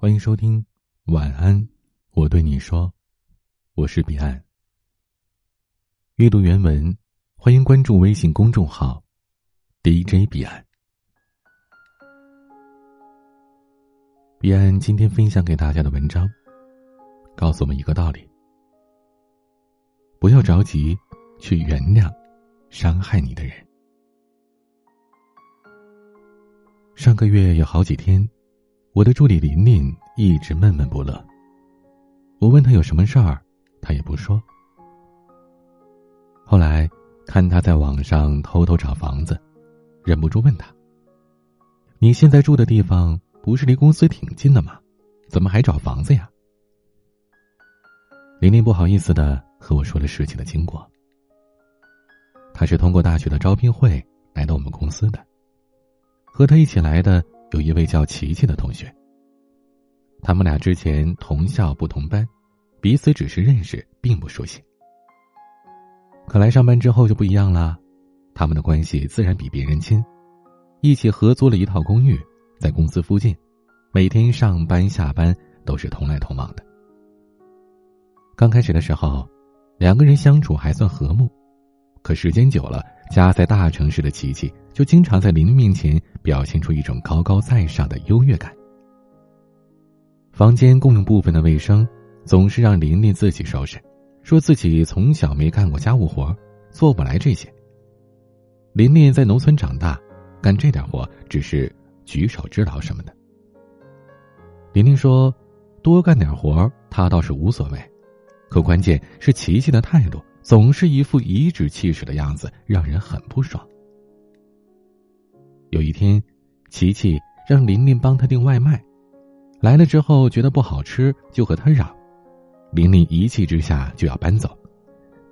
欢迎收听，晚安，我对你说，我是彼岸。阅读原文，欢迎关注微信公众号 DJ 彼岸。彼岸今天分享给大家的文章，告诉我们一个道理：不要着急去原谅伤害你的人。上个月有好几天。我的助理琳琳一直闷闷不乐。我问她有什么事儿，她也不说。后来看她在网上偷偷找房子，忍不住问她：“你现在住的地方不是离公司挺近的吗？怎么还找房子呀？”琳琳不好意思的和我说了事情的经过。她是通过大学的招聘会来到我们公司的，和她一起来的。有一位叫琪琪的同学，他们俩之前同校不同班，彼此只是认识，并不熟悉。可来上班之后就不一样了，他们的关系自然比别人亲，一起合租了一套公寓，在公司附近，每天上班下班都是同来同往的。刚开始的时候，两个人相处还算和睦，可时间久了。家在大城市的琪琪，就经常在琳琳面前表现出一种高高在上的优越感。房间共用部分的卫生，总是让琳琳自己收拾，说自己从小没干过家务活，做不来这些。琳琳在农村长大，干这点活只是举手之劳什么的。琳琳说：“多干点活，她倒是无所谓，可关键是琪琪的态度。”总是一副颐指气使的样子，让人很不爽。有一天，琪琪让琳琳帮他订外卖，来了之后觉得不好吃，就和他嚷。琳琳一气之下就要搬走，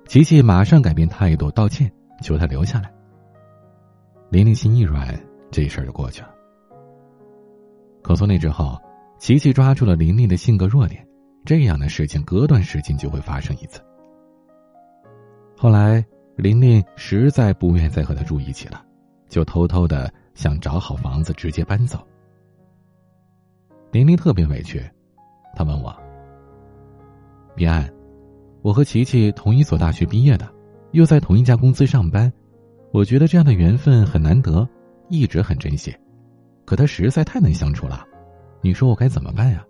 琪琪马上改变态度道歉，求他留下来。琳琳心一软，这事儿就过去了。可从那之后，琪琪抓住了琳琳的性格弱点，这样的事情隔段时间就会发生一次。后来，琳琳实在不愿再和他住一起了，就偷偷的想找好房子直接搬走。琳琳特别委屈，她问我：“彼岸，我和琪琪同一所大学毕业的，又在同一家公司上班，我觉得这样的缘分很难得，一直很珍惜。可他实在太难相处了，你说我该怎么办呀？”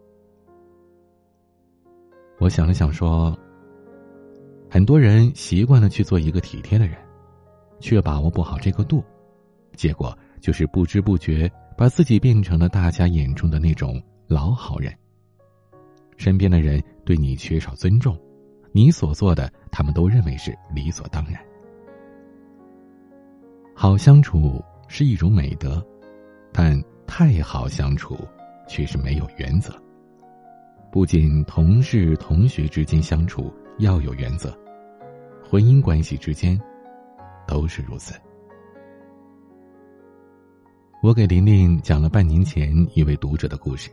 我想了想说。很多人习惯了去做一个体贴的人，却把握不好这个度，结果就是不知不觉把自己变成了大家眼中的那种老好人。身边的人对你缺少尊重，你所做的他们都认为是理所当然。好相处是一种美德，但太好相处却是没有原则。不仅同事、同学之间相处。要有原则，婚姻关系之间都是如此。我给琳琳讲了半年前一位读者的故事。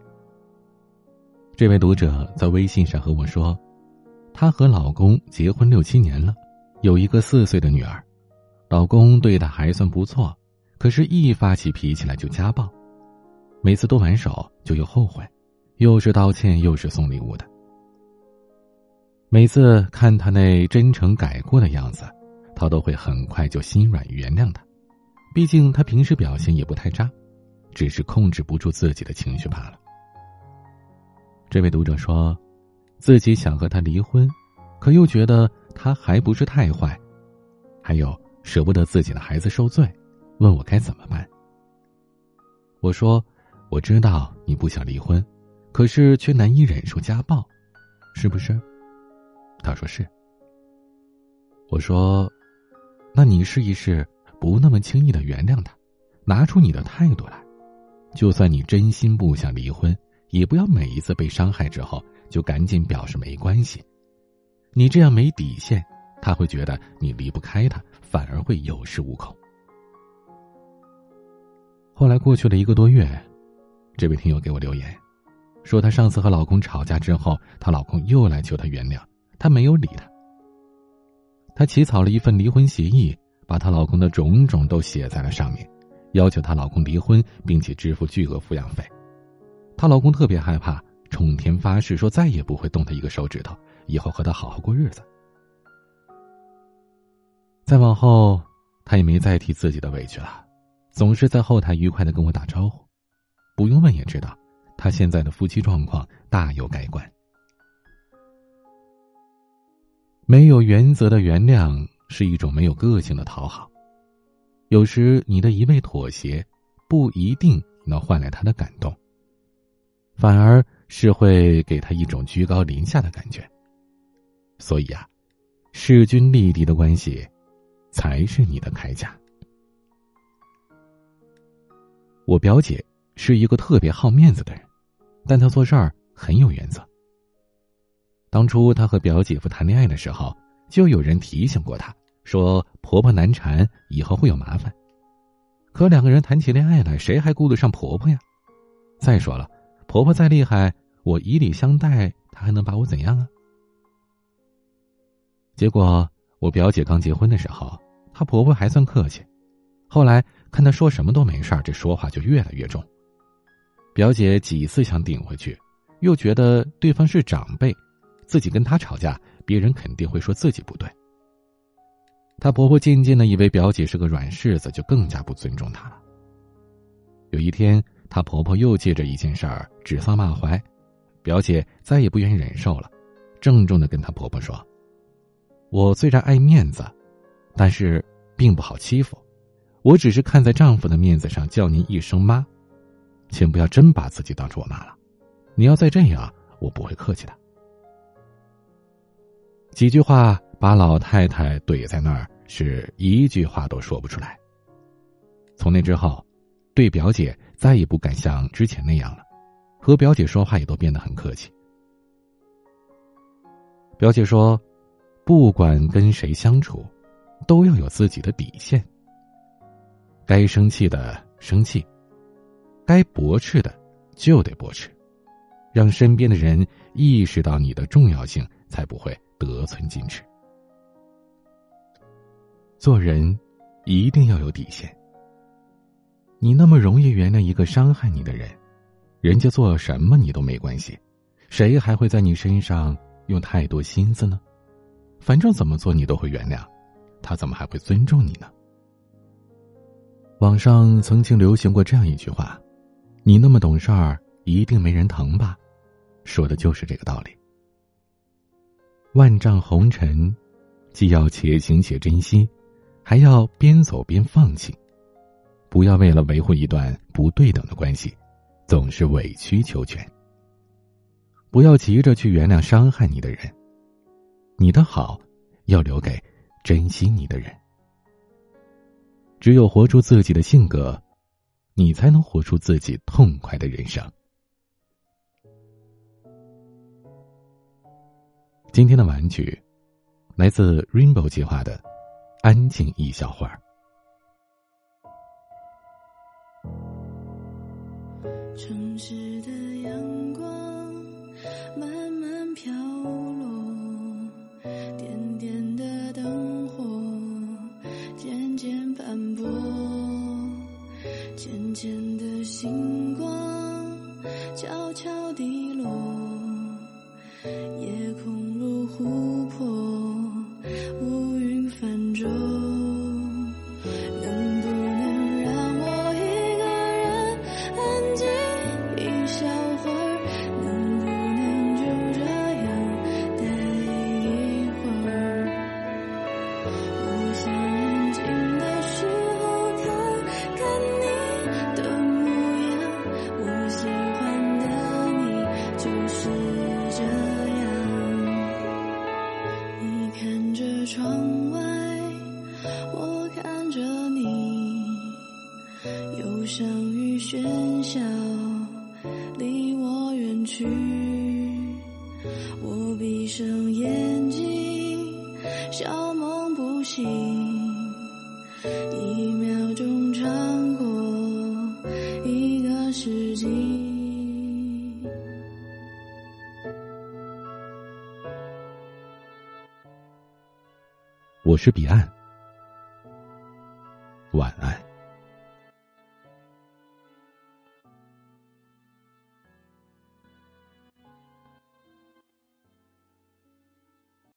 这位读者在微信上和我说，她和老公结婚六七年了，有一个四岁的女儿，老公对她还算不错，可是，一发起脾气来就家暴，每次动完手就又后悔，又是道歉又是送礼物的。每次看他那真诚改过的样子，他都会很快就心软原谅他。毕竟他平时表现也不太渣，只是控制不住自己的情绪罢了。这位读者说，自己想和他离婚，可又觉得他还不是太坏，还有舍不得自己的孩子受罪，问我该怎么办。我说，我知道你不想离婚，可是却难以忍受家暴，是不是？他说是。我说：“那你试一试，不那么轻易的原谅他，拿出你的态度来。就算你真心不想离婚，也不要每一次被伤害之后就赶紧表示没关系。你这样没底线，他会觉得你离不开他，反而会有恃无恐。”后来过去了一个多月，这位听友给我留言，说她上次和老公吵架之后，她老公又来求她原谅。她没有理他。她起草了一份离婚协议，把她老公的种种都写在了上面，要求她老公离婚，并且支付巨额抚养费。她老公特别害怕，冲天发誓说再也不会动他一个手指头，以后和他好好过日子。再往后，他也没再提自己的委屈了，总是在后台愉快的跟我打招呼。不用问也知道，他现在的夫妻状况大有改观。没有原则的原谅是一种没有个性的讨好。有时你的一味妥协，不一定能换来他的感动，反而是会给他一种居高临下的感觉。所以啊，势均力敌的关系，才是你的铠甲。我表姐是一个特别好面子的人，但她做事儿很有原则。当初她和表姐夫谈恋爱的时候，就有人提醒过她。说婆婆难缠，以后会有麻烦。可两个人谈起恋爱来，谁还顾得上婆婆呀？再说了，婆婆再厉害，我以礼相待，她还能把我怎样啊？结果我表姐刚结婚的时候，她婆婆还算客气，后来看她说什么都没事儿这说话就越来越重。表姐几次想顶回去，又觉得对方是长辈，自己跟他吵架，别人肯定会说自己不对。她婆婆渐渐的以为表姐是个软柿子，就更加不尊重她了。有一天，她婆婆又借着一件事儿指桑骂槐，表姐再也不愿意忍受了，郑重的跟她婆婆说：“我虽然爱面子，但是并不好欺负，我只是看在丈夫的面子上叫您一声妈，请不要真把自己当成我妈了。你要再这样，我不会客气的。”几句话。把老太太怼在那儿，是一句话都说不出来。从那之后，对表姐再也不敢像之前那样了，和表姐说话也都变得很客气。表姐说：“不管跟谁相处，都要有自己的底线。该生气的生气，该驳斥的就得驳斥，让身边的人意识到你的重要性，才不会得寸进尺。”做人一定要有底线。你那么容易原谅一个伤害你的人，人家做什么你都没关系，谁还会在你身上用太多心思呢？反正怎么做你都会原谅，他怎么还会尊重你呢？网上曾经流行过这样一句话：“你那么懂事儿，一定没人疼吧？”说的就是这个道理。万丈红尘，既要且行且珍惜。还要边走边放弃，不要为了维护一段不对等的关系，总是委曲求全。不要急着去原谅伤害你的人，你的好要留给珍惜你的人。只有活出自己的性格，你才能活出自己痛快的人生。今天的玩具来自 Rainbow 计划的。安静一小会儿。城市喧嚣离我远去。我闭上眼睛，小梦不醒，一秒钟穿过一个世纪。我是彼岸，晚安。